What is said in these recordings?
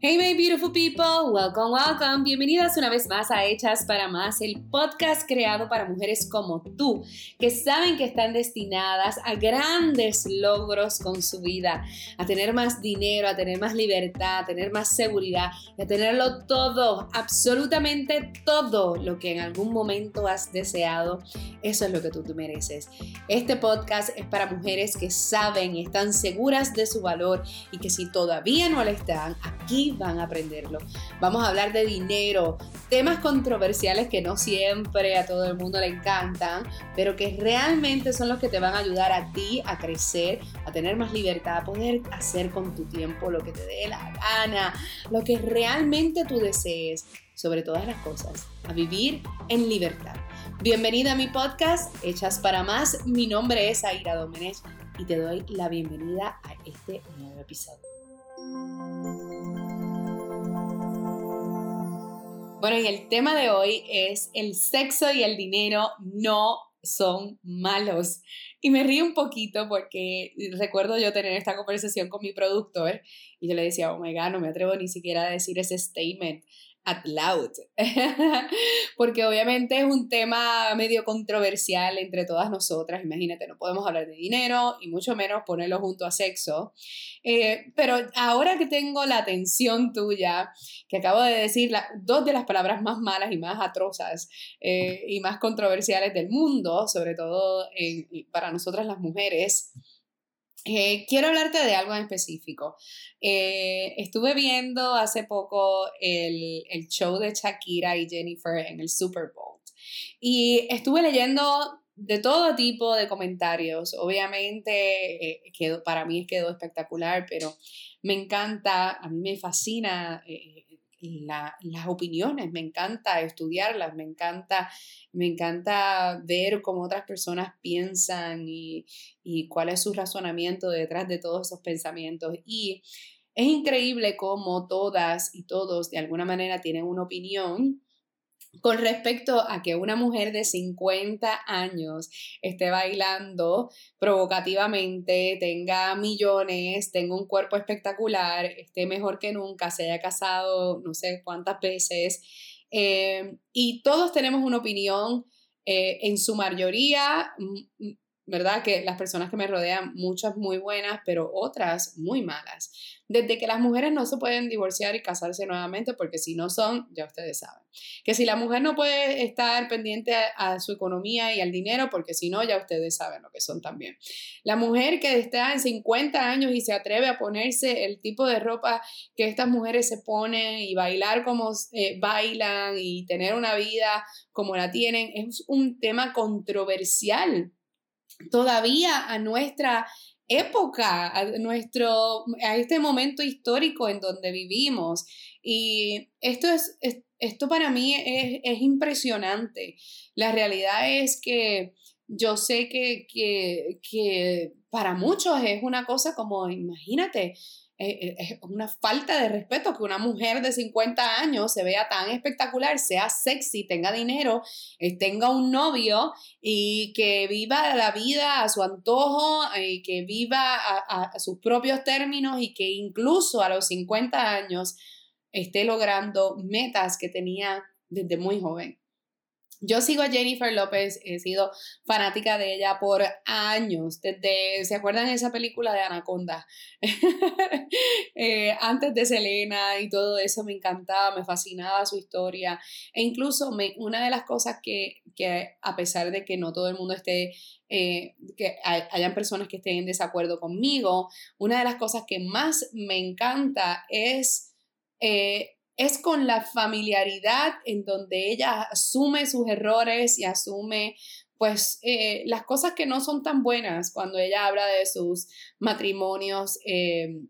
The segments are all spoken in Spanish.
Hey my beautiful people, welcome, welcome. Bienvenidas una vez más a Hechas para Más, el podcast creado para mujeres como tú, que saben que están destinadas a grandes logros con su vida, a tener más dinero, a tener más libertad, a tener más seguridad, a tenerlo todo, absolutamente todo lo que en algún momento has deseado. Eso es lo que tú, tú mereces. Este podcast es para mujeres que saben y están seguras de su valor y que si todavía no lo están, aquí van a aprenderlo. Vamos a hablar de dinero, temas controversiales que no siempre a todo el mundo le encantan, pero que realmente son los que te van a ayudar a ti a crecer, a tener más libertad, a poder hacer con tu tiempo lo que te dé la gana, lo que realmente tú desees, sobre todas las cosas, a vivir en libertad. Bienvenida a mi podcast, Hechas para Más. Mi nombre es Aira Domenech y te doy la bienvenida a este nuevo episodio. Bueno, y el tema de hoy es el sexo y el dinero no son malos. Y me río un poquito porque recuerdo yo tener esta conversación con mi productor y yo le decía, oh my God, no me atrevo ni siquiera a decir ese statement at loud, porque obviamente es un tema medio controversial entre todas nosotras, imagínate, no podemos hablar de dinero y mucho menos ponerlo junto a sexo, eh, pero ahora que tengo la atención tuya, que acabo de decir dos de las palabras más malas y más atrozas eh, y más controversiales del mundo, sobre todo para nosotras las mujeres, eh, quiero hablarte de algo en específico. Eh, estuve viendo hace poco el, el, show de Shakira y Jennifer en el Super Bowl y estuve leyendo de todo tipo de comentarios. Obviamente, eh, quedó, para mí quedó espectacular, pero me encanta, a mí me fascina las opiniones, me encanta estudiarlas, me encanta, me encanta ver cómo otras personas piensan y, y cuál es su razonamiento detrás de todos esos pensamientos. Y es increíble cómo todas y todos de alguna manera tienen una opinión con respecto a que una mujer de 50 años esté bailando provocativamente, tenga millones, tenga un cuerpo espectacular, esté mejor que nunca, se haya casado no sé cuántas veces, eh, y todos tenemos una opinión, eh, en su mayoría, ¿verdad? Que las personas que me rodean, muchas muy buenas, pero otras muy malas. Desde que las mujeres no se pueden divorciar y casarse nuevamente, porque si no son, ya ustedes saben. Que si la mujer no puede estar pendiente a, su economía y al dinero, porque si no, ya ustedes saben lo que son también. La mujer que está en 50 años y se atreve a ponerse el tipo de ropa que estas mujeres se ponen y bailar como eh, bailan y tener una vida como la tienen, es un tema controversial todavía a nuestra época, a, nuestro, a este momento histórico en donde vivimos. Y esto, es, esto para mí es, es, impresionante. La realidad es que yo sé que, que, que para muchos es una cosa como, imagínate, es una falta de respeto que una mujer de 50 años se vea tan espectacular, sea sexy, tenga dinero, eh, tenga un novio y que viva la vida a su antojo, y que viva a, a sus propios términos y que incluso a los 50 años esté logrando metas que tenía desde muy joven. Yo sigo a Jennifer López, he sido fanática de ella por años, desde, ¿se acuerdan de esa película de Anaconda? Eh, antes de Selena y todo eso me encantaba, me fascinaba su historia e incluso me, una de las cosas que, que, a pesar de que no todo el mundo esté, eh, que hayan personas que estén en desacuerdo conmigo, una de las cosas que más me encanta es... Eh, es con la familiaridad en donde ella asume sus errores y asume pues eh, las cosas que no son tan buenas cuando ella habla de sus matrimonios eh,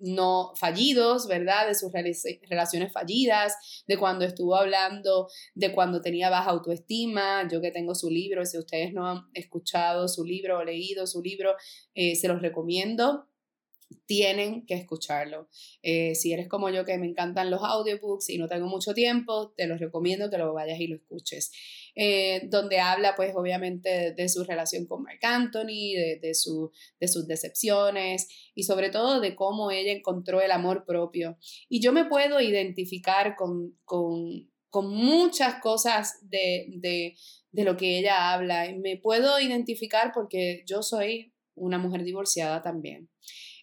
no fallidos, ¿verdad? De sus relaciones fallidas, de cuando estuvo hablando de cuando tenía baja autoestima, yo que tengo su libro, si ustedes no han escuchado su libro o leído su libro, eh, se los recomiendo tienen que escucharlo. Eh, si eres como yo que me encantan los audiobooks y no tengo mucho tiempo, te los recomiendo que lo vayas y lo escuches. Eh, donde habla pues obviamente de, su relación con Mark Anthony, de, de, su, de sus decepciones y sobre todo de cómo ella encontró el amor propio. Y yo me puedo identificar con, con, con muchas cosas de, de, de lo que ella habla. Me puedo identificar porque yo soy una mujer divorciada también.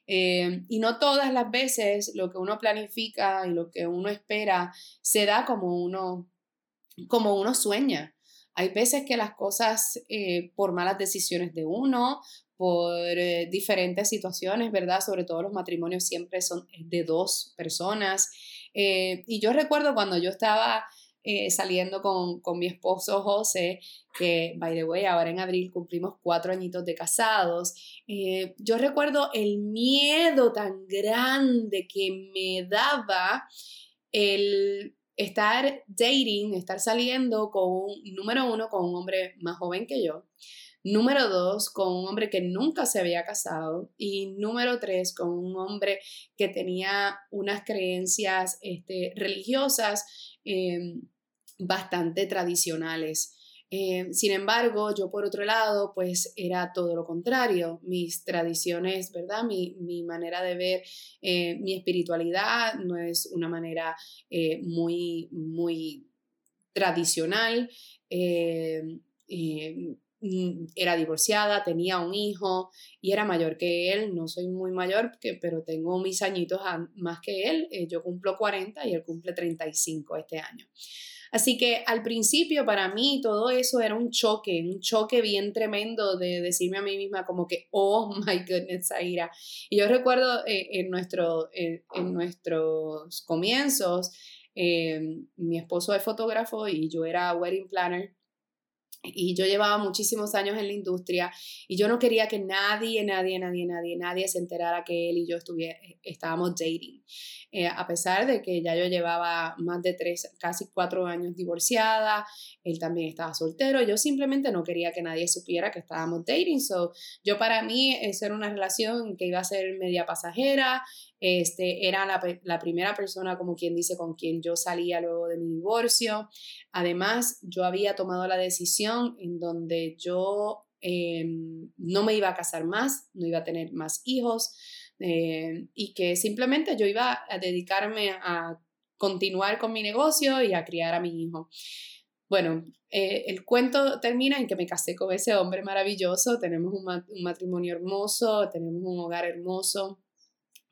Eh, y no todas las veces lo que uno planifica y lo que uno espera se da como uno, como uno sueña. Hay veces que las cosas, eh, por malas decisiones de uno, por eh, diferentes situaciones, ¿verdad? Sobre todo los matrimonios siempre son de dos personas. y yo recuerdo cuando yo estaba eh, saliendo con, con, mi esposo José, que, by the way, ahora en abril cumplimos cuatro añitos de casados. Eh, yo recuerdo el miedo tan grande que me daba el estar dating, estar saliendo con número uno, con un hombre más joven que yo. Número dos, con un hombre que nunca se había casado. Y número tres, con un hombre que tenía unas creencias este, religiosas em, bastante tradicionales. Eh, sin embargo, yo por otro lado, pues era todo lo contrario. Mis tradiciones, ¿verdad? Mi, manera de ver eh, mi espiritualidad no es una manera eh, muy, muy tradicional. Mm, era divorciada, tenía un hijo y era mayor que él. No soy muy mayor, pero tengo mis añitos más que él. yo cumplo 40 y él cumple 35 este año. Así que al principio para mí todo eso era un choque, un choque bien tremendo de decirme a mí misma como que, oh my goodness, Zaira. Y yo recuerdo eh, en, nuestro, eh, en nuestros comienzos, eh, mi esposo es fotógrafo y yo era wedding planner. Y yo llevaba muchísimos años en la industria y yo no quería que nadie, nadie, nadie, nadie, nadie se enterara que él y yo estuviera, estábamos dating. Eh, a pesar de que ya yo llevaba más de tres, casi cuatro años divorciada, él también estaba soltero, yo simplemente no quería que nadie supiera que estábamos dating. So, yo para mí eso era una relación que iba a ser media pasajera, este, era la, la, primera persona, como quien dice, con quien yo salía luego de mi divorcio. Además, yo había tomado la decisión en donde yo em, no me iba a casar más, no iba a tener más hijos eh, y que simplemente yo iba a dedicarme a continuar con mi negocio y a criar a mi hijo. Bueno, eh, el cuento termina en que me casé con ese hombre maravilloso, tenemos un, un matrimonio hermoso, tenemos un hogar hermoso,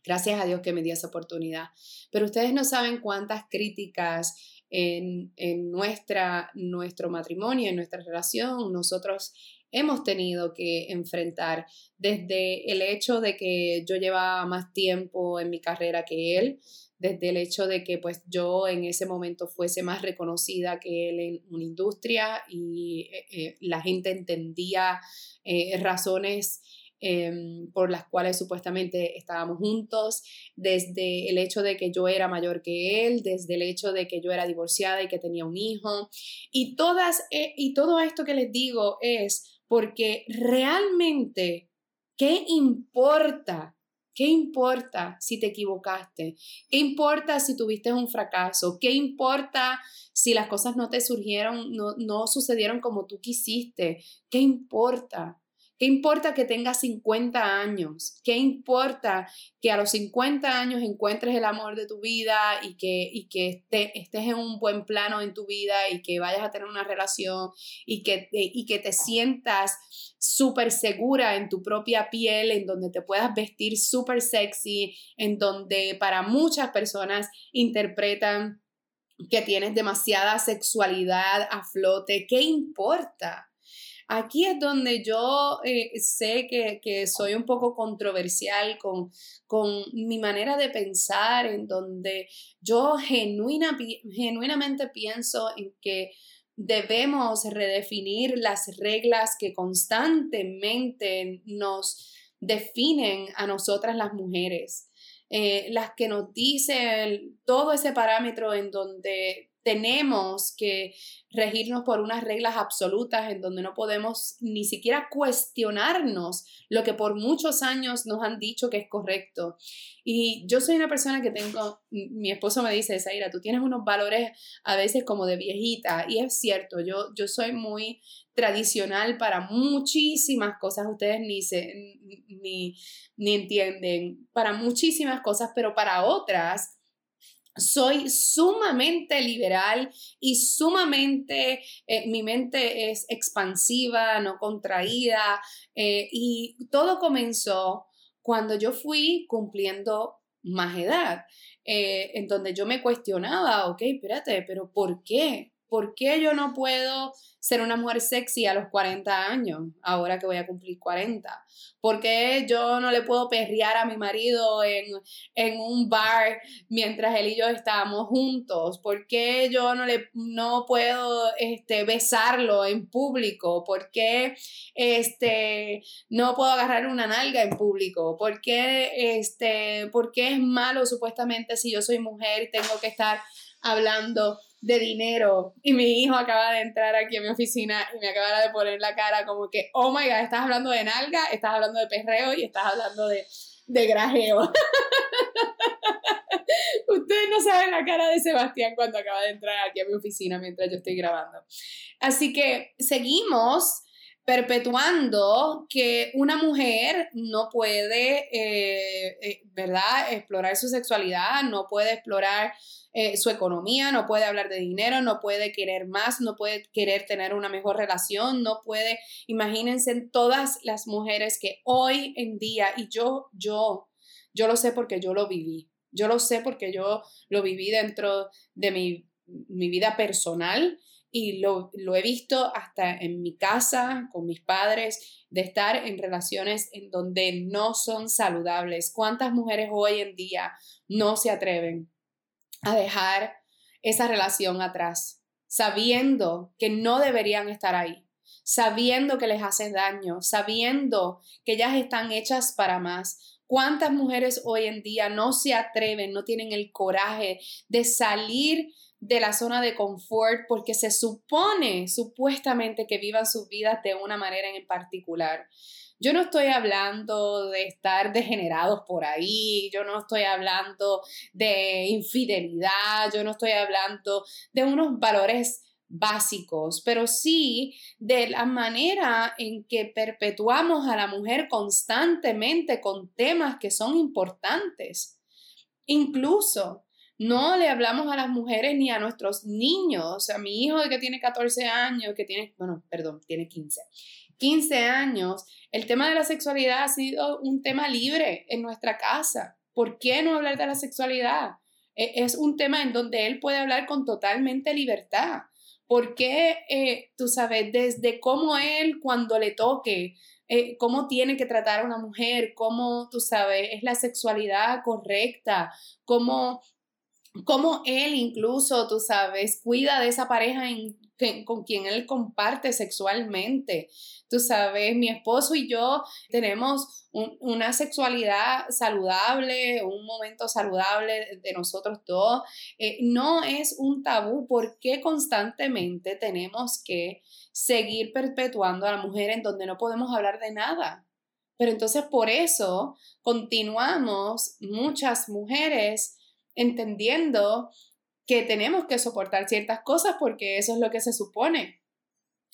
Gracias a Dios que me dio esa oportunidad. Pero ustedes no saben cuántas críticas en, nuestra, nuestro matrimonio, en nuestra relación, nosotros hemos tenido que enfrentar desde el hecho de que yo llevaba más tiempo en mi carrera que él, desde el hecho de que pues yo en ese momento fuese más reconocida que él en una industria y eh, eh, la gente entendía eh, razones Em, por las cuales supuestamente estábamos juntos, desde el hecho de que yo era mayor que él, desde el hecho de que yo era divorciada y que tenía un hijo. Y, todas, eh, y todo esto que les digo es porque realmente, ¿qué importa? ¿Qué importa si te equivocaste? ¿Qué importa si tuviste un fracaso? ¿Qué importa si las cosas no te surgieron, no, no sucedieron como tú quisiste? ¿Qué importa? ¿Qué importa que tengas 50 años? ¿Qué importa que a los 50 años encuentres el amor de tu vida y que, y que estés en un buen plano en tu vida y que vayas a tener una relación y que, y que te sientas súper segura en tu propia piel, en donde te puedas vestir súper sexy, en donde para muchas personas interpretan que tienes demasiada sexualidad a flote? ¿Qué importa? Aquí es donde yo eh, sé que, soy un poco controversial con, con mi manera de pensar, en donde yo genuina, genuinamente pienso en que debemos redefinir las reglas que constantemente nos definen a nosotras las mujeres. Eh, las que nos dicen todo ese parámetro en donde tenemos que regirnos por unas reglas absolutas en donde no podemos ni siquiera cuestionarnos lo que por muchos años nos han dicho que es correcto. Y yo soy una persona que tengo, mi esposo me dice, Zaira, tú tienes unos valores a veces como de viejita, y es cierto, yo, yo soy muy tradicional para muchísimas cosas, ustedes ni, se, ni, ni entienden, para muchísimas cosas, pero para otras soy sumamente liberal y sumamente, eh, mi mente es expansiva, no contraída, eh, y todo comenzó cuando yo fui cumpliendo más edad, eh, en donde yo me cuestionaba, ok, espérate, pero ¿por qué? ¿Por qué yo no puedo ser una mujer sexy a los 40 años, ahora que voy a cumplir 40? ¿Por qué yo no le puedo perrear a mi marido en, en un bar mientras él y yo estábamos juntos? ¿Por qué yo no, le, no puedo este, besarlo en público? ¿Por qué este, no puedo agarrar una nalga en público? ¿Por qué, este, ¿Por qué es malo supuestamente si yo soy mujer y tengo que estar hablando de dinero y mi hijo acaba de entrar aquí a mi oficina y me acaba de poner la cara como que, oh my god, estás hablando de nalga, estás hablando de perreo y estás hablando de, de grajeo. Ustedes no saben la cara de Sebastián cuando acaba de entrar aquí a mi oficina mientras yo estoy grabando. Así que seguimos perpetuando que una mujer no puede, eh, eh, ¿verdad?, explorar su sexualidad, no puede explorar eh, su economía, no puede hablar de dinero, no puede querer más, no puede querer tener una mejor relación, no puede, imagínense todas las mujeres que hoy en día, y yo, yo, yo lo sé porque yo lo viví, yo lo sé porque yo lo viví dentro de mi, mi vida personal y lo, lo, he visto hasta en mi casa, con mis padres, de estar en relaciones en donde no son saludables. ¿Cuántas mujeres hoy en día no se atreven a dejar esa relación atrás, sabiendo que no deberían estar ahí, sabiendo que les hace daño, sabiendo que ellas están hechas para más? ¿Cuántas mujeres hoy en día no se atreven, no tienen el coraje de salir de la zona de confort porque se supone, supuestamente, que vivan sus vidas de una manera en particular. Yo no estoy hablando de estar degenerados por ahí, yo no estoy hablando de infidelidad, yo no estoy hablando de unos valores básicos, pero sí de la manera en que perpetuamos a la mujer constantemente con temas que son importantes. Incluso no le hablamos a las mujeres ni a nuestros niños. A mi hijo que tiene 14 años, que tiene, bueno, perdón, tiene 15. 15 años, el tema de la sexualidad ha sido un tema libre en nuestra casa. ¿Por qué no hablar de la sexualidad? E, es un tema en donde él puede hablar con totalmente libertad. ¿Por qué, eh, tú sabes, desde cómo él cuando le toque, eh, cómo tiene que tratar a una mujer, cómo, tú sabes, es la sexualidad correcta, cómo cómo él incluso, tú sabes, cuida de esa pareja con quien él comparte sexualmente. Tú sabes, mi esposo y yo tenemos una sexualidad saludable, un momento saludable de nosotros dos. Eh, no es un tabú porque constantemente tenemos que seguir perpetuando a la mujer en donde no podemos hablar de nada. Pero entonces por eso continuamos muchas mujeres entendiendo que tenemos que soportar ciertas cosas porque eso es lo que se supone.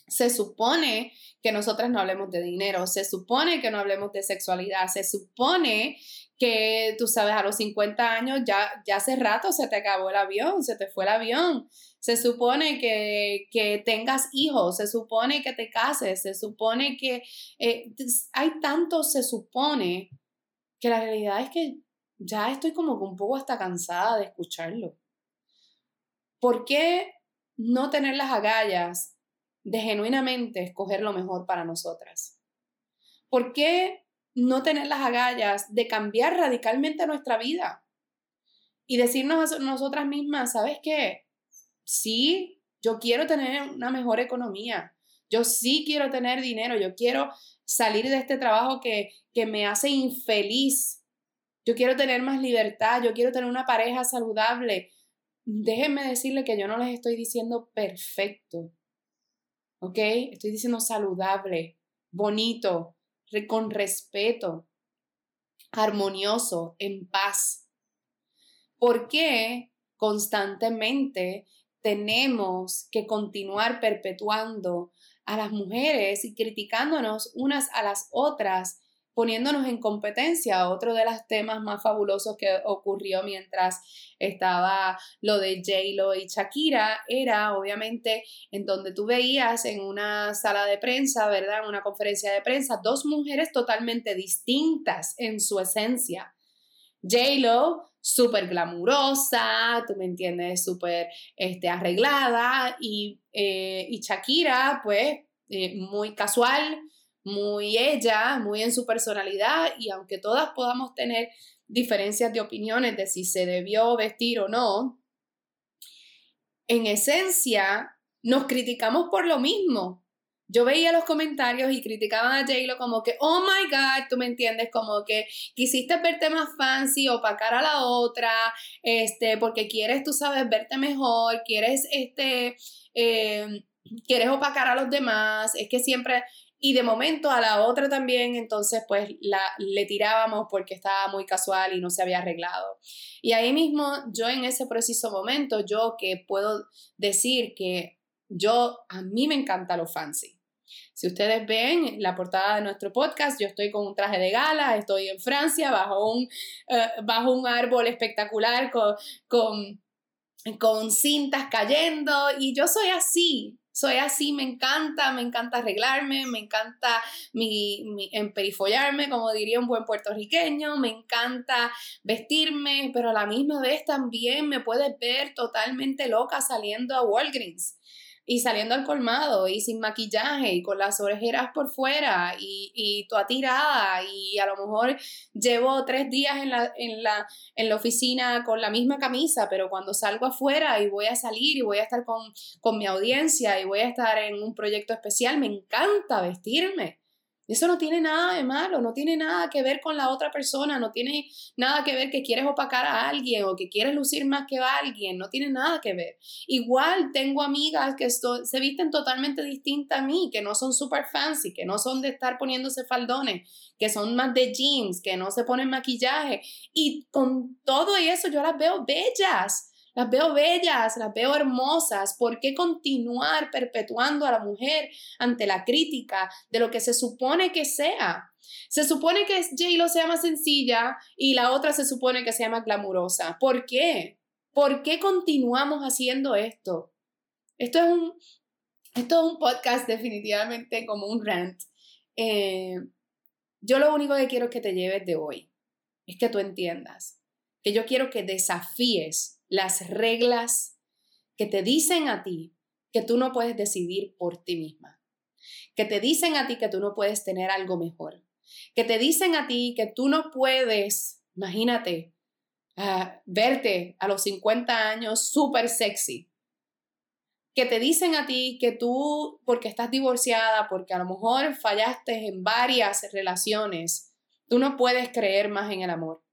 Se supone que nosotras no hablemos de dinero, se supone que no hablemos de sexualidad, se supone que tú sabes, a los 50 años ya, ya hace rato se te acabó el avión, se te fue el avión. Se supone que, que tengas hijos, se supone que te cases, se supone que eh, hay tanto se supone que la realidad es que ya estoy como un poco hasta cansada de escucharlo. ¿Por qué no tener las agallas de genuinamente escoger lo mejor para nosotras? ¿Por qué no tener las agallas de cambiar radicalmente nuestra vida? Y decirnos a nosotras mismas, ¿sabes qué? Sí, yo quiero tener una mejor economía. Yo sí quiero tener dinero. Yo quiero salir de este trabajo que, que me hace infeliz yo quiero tener más libertad, yo quiero tener una pareja saludable. déjenme decirle que yo no les estoy diciendo perfecto, ¿ok? Estoy diciendo saludable, bonito, con respeto, armonioso, en paz. ¿Por qué constantemente tenemos que continuar perpetuando a las mujeres y criticándonos unas a las otras poniéndonos en competencia. Otro de los temas más fabulosos que ocurrió mientras estaba lo de J-Lo y Shakira era obviamente en donde tú veías en una sala de prensa, ¿verdad? En una conferencia de prensa, dos mujeres totalmente distintas en su esencia. J-Lo, súper glamurosa, tú me entiendes, súper este, arreglada, y, eh, y Shakira, pues, eh, muy casual, muy ella, muy en su personalidad y aunque todas podamos tener diferencias de opiniones de si se debió vestir o no, en esencia nos criticamos por lo mismo. Yo veía los comentarios y criticaban a j como que, oh my God, tú me entiendes, como que quisiste verte más fancy, opacar a la otra, este, porque quieres, tú sabes, verte mejor, quieres, este, eh, quieres opacar a los demás, es que siempre, y de momento a la otra también, entonces pues la, le tirábamos porque estaba muy casual y no se había arreglado. Y ahí mismo yo en ese preciso momento, yo que puedo decir que yo, a mí me encanta lo fancy. Si ustedes ven la portada de nuestro podcast, yo estoy con un traje de gala, estoy en Francia bajo un, eh, bajo un árbol espectacular con, con, con cintas cayendo y yo soy así, soy así, me encanta, me encanta arreglarme, me encanta mi, mi, emperifollarme, como diría un buen puertorriqueño, me encanta vestirme, pero a la misma vez también me puedes ver totalmente loca saliendo a Walgreens y saliendo al colmado y sin maquillaje y con las orejeras por fuera y, y toda tirada y a lo mejor llevo tres días en la, en, la, en la oficina con la misma camisa, pero cuando salgo afuera y voy a salir y voy a estar con, con mi audiencia y voy a estar en un proyecto especial, me encanta vestirme. Eso no tiene nada de malo, no tiene nada que ver con la otra persona, no tiene nada que ver que quieres opacar a alguien o que quieres lucir más que a alguien, no tiene nada que ver. Igual tengo amigas que se visten totalmente distintas a mí, que no son super fancy, que no son de estar poniéndose faldones, que son más de jeans, que no se ponen maquillaje. Y con todo eso yo las veo bellas las veo bellas, las veo hermosas. ¿Por qué continuar perpetuando a la mujer ante la crítica de lo que se supone que sea? Se supone que J-Lo sea más sencilla y la otra se supone que sea más glamurosa. ¿Por qué? ¿Por qué continuamos haciendo esto? Esto es un, esto es un podcast definitivamente como un rant. Eh, yo lo único que quiero que te lleves de hoy es que tú entiendas que yo quiero que desafíes las reglas que te dicen a ti que tú no puedes decidir por ti misma, que te dicen a ti que tú no puedes tener algo mejor, que te dicen a ti que tú no puedes, imagínate, ah, verte a los 50 años súper sexy, que te dicen a ti que tú, porque estás divorciada, porque a lo mejor fallaste en varias relaciones, tú no puedes creer más en el amor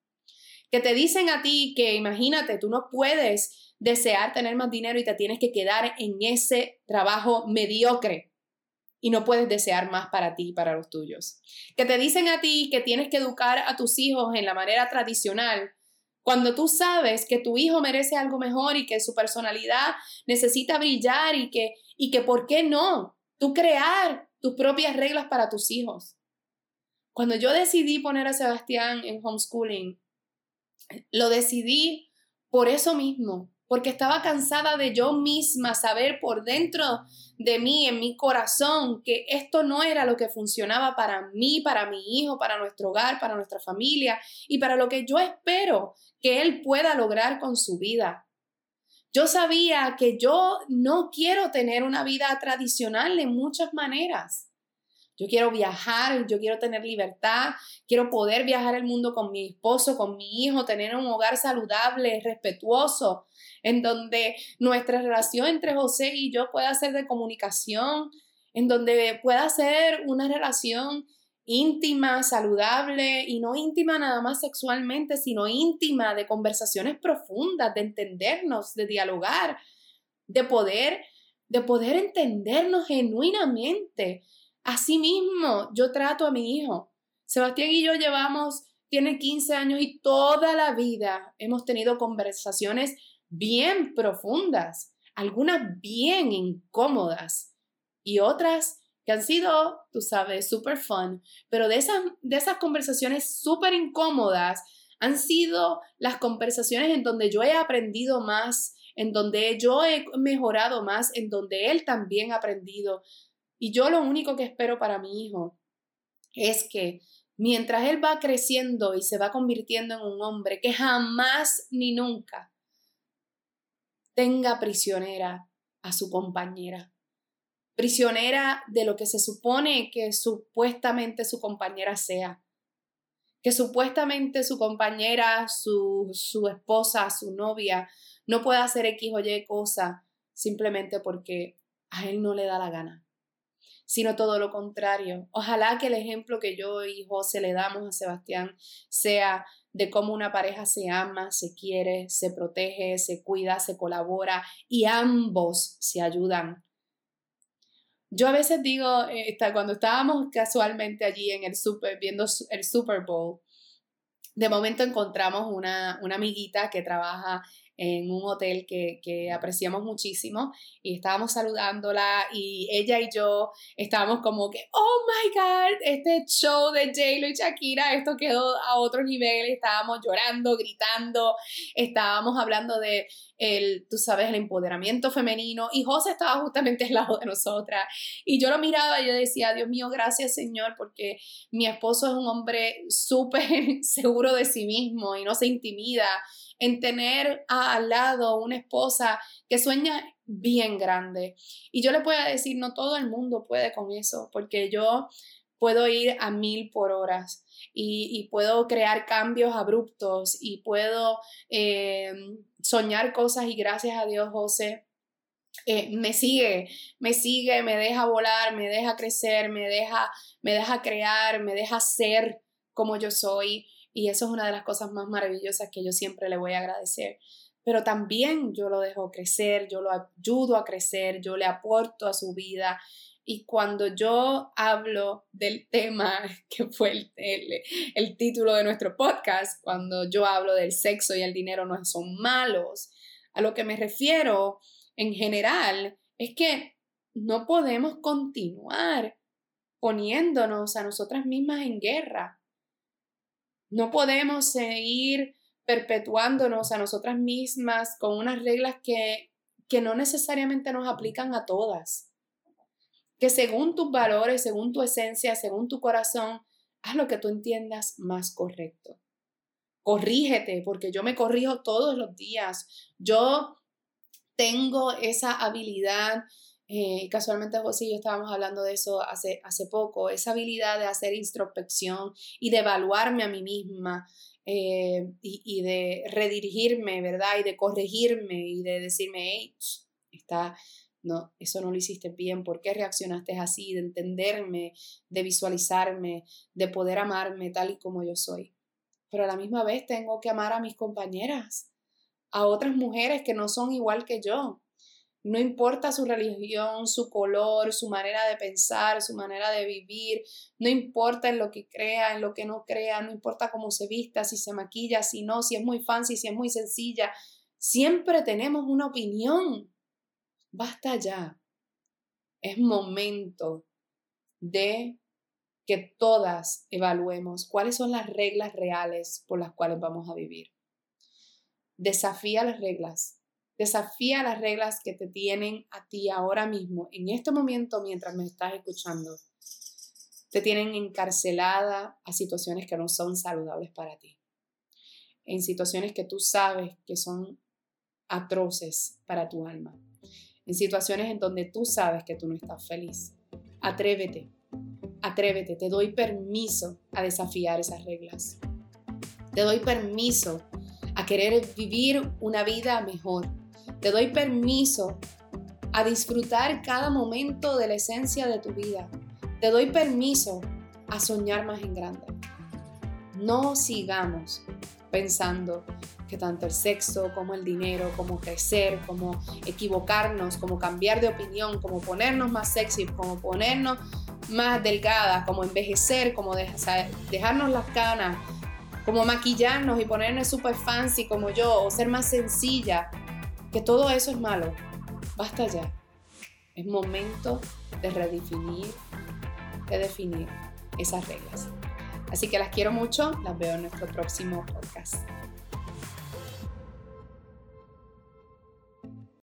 que te dicen a ti que imagínate, tú no puedes desear tener más dinero y te tienes que quedar en ese trabajo mediocre y no puedes desear más para ti y para los tuyos. Que te dicen a ti que tienes que educar a tus hijos en la manera tradicional cuando tú sabes que tu hijo merece algo mejor y que su personalidad necesita brillar y que, y que ¿por qué no? Tú crear tus propias reglas para tus hijos. Cuando yo decidí poner a Sebastián en homeschooling, lo decidí por eso mismo, porque estaba cansada de yo misma saber por dentro de mí, en mi corazón, que esto no era lo que funcionaba para mí, para mi hijo, para nuestro hogar, para nuestra familia y para lo que yo espero que él pueda lograr con su vida. Yo sabía que yo no quiero tener una vida tradicional de muchas maneras. Yo quiero viajar, yo quiero tener libertad, quiero poder viajar el mundo con mi esposo, con mi hijo, tener un hogar saludable, respetuoso, en donde nuestra relación entre José y yo pueda ser de comunicación, en donde pueda ser una relación íntima, saludable y no íntima nada más sexualmente, sino íntima de conversaciones profundas, de entendernos, de dialogar, de poder, de poder entendernos genuinamente. Asimismo, yo trato a mi hijo. Sebastián y yo llevamos, tiene 15 años y toda la vida hemos tenido conversaciones bien profundas, algunas bien incómodas y otras que han sido, tú sabes, súper fun, pero de esas, de esas conversaciones súper incómodas han sido las conversaciones en donde yo he aprendido más, en donde yo he mejorado más, en donde él también ha aprendido. Y yo lo único que espero para mi hijo es que mientras él va creciendo y se va convirtiendo en un hombre que jamás ni nunca tenga prisionera a su compañera prisionera de lo que se supone que supuestamente su compañera sea. Que supuestamente su compañera, su, su esposa, su novia, no pueda hacer X o Y cosa simplemente porque a él no le da la gana, sino todo lo contrario. Ojalá que el ejemplo que yo y José le damos a Sebastián sea de cómo una pareja se ama, se quiere, se protege, se cuida, se colabora y ambos se ayudan yo a veces digo, eh, cuando estábamos casualmente allí en el super, viendo el Super Bowl, de momento encontramos una, una amiguita que trabaja en un hotel que, que, apreciamos muchísimo y estábamos saludándola y ella y yo estábamos como que, oh my god, este show de j y Shakira, esto quedó a otro nivel, estábamos llorando, gritando, estábamos hablando de el, tú sabes, el empoderamiento femenino. Y José estaba justamente al lado de nosotras. Y yo lo miraba y yo decía, Dios mío, gracias Señor, porque mi esposo es un hombre súper seguro de sí mismo y no se intimida en tener al lado una esposa que sueña bien grande. Y yo le puedo decir, no todo el mundo puede con eso, porque yo puedo ir a mil por horas y, puedo crear cambios abruptos y puedo eh, soñar cosas y gracias a Dios, José, eh, me sigue, me sigue, me deja volar, me deja crecer, me deja, me deja crear, me deja ser como yo soy. Y eso es una de las cosas más maravillosas que yo siempre le voy a agradecer. Pero también yo lo dejo crecer, yo lo ayudo a crecer, yo le aporto a su vida. Y cuando yo hablo del tema que fue el, el, título de nuestro podcast, cuando yo hablo del sexo y el dinero no son malos, a lo que me refiero en general es que no podemos continuar poniéndonos a nosotras mismas en guerra. No podemos seguir perpetuándonos a nosotras mismas con unas reglas que, que no necesariamente nos aplican a todas. Que según tus valores, según tu esencia, según tu corazón, haz lo que tú entiendas más correcto. Corrígete, porque yo me corrijo todos los días. Yo tengo esa habilidad eh, casualmente José y yo estábamos hablando de eso hace, hace poco, esa habilidad de hacer introspección y de evaluarme a mí misma eh, y, de redirigirme, ¿verdad? Y de corregirme y de decirme, hey, está, no, eso no lo hiciste bien, ¿por qué reaccionaste así? De entenderme, de visualizarme, de poder amarme tal y como yo soy. Pero a la misma vez tengo que amar a mis compañeras, a otras mujeres que no son igual que yo, no importa su religión, su color, su manera de pensar, su manera de vivir, no importa en lo que crea, en lo que no crea, no importa cómo se vista, si se maquilla, si no, si es muy fancy, si es muy sencilla, siempre tenemos una opinión. Basta ya. Es momento de que todas evaluemos cuáles son las reglas reales por las cuales vamos a vivir. Desafía las reglas, Desafía las reglas que te tienen a ti ahora mismo, en este momento mientras me estás escuchando. Te tienen encarcelada a situaciones que no son saludables para ti. En situaciones que tú sabes que son atroces para tu alma. En situaciones en donde tú sabes que tú no estás feliz. Atrévete, atrévete, te doy permiso a desafiar esas reglas. Te doy permiso a querer vivir una vida mejor, te doy permiso a disfrutar cada momento de la esencia de tu vida. Te doy permiso a soñar más en grande. No sigamos pensando que tanto el sexo como el dinero, como crecer, como equivocarnos, como cambiar de opinión, como ponernos más sexy, como ponernos más delgadas, como envejecer, como dejarnos las canas, como maquillarnos y ponernos super fancy como yo, o ser más sencilla, que todo eso es malo. Basta ya. Es momento de redefinir, de definir esas reglas. Así que las quiero mucho, las veo en nuestro próximo podcast.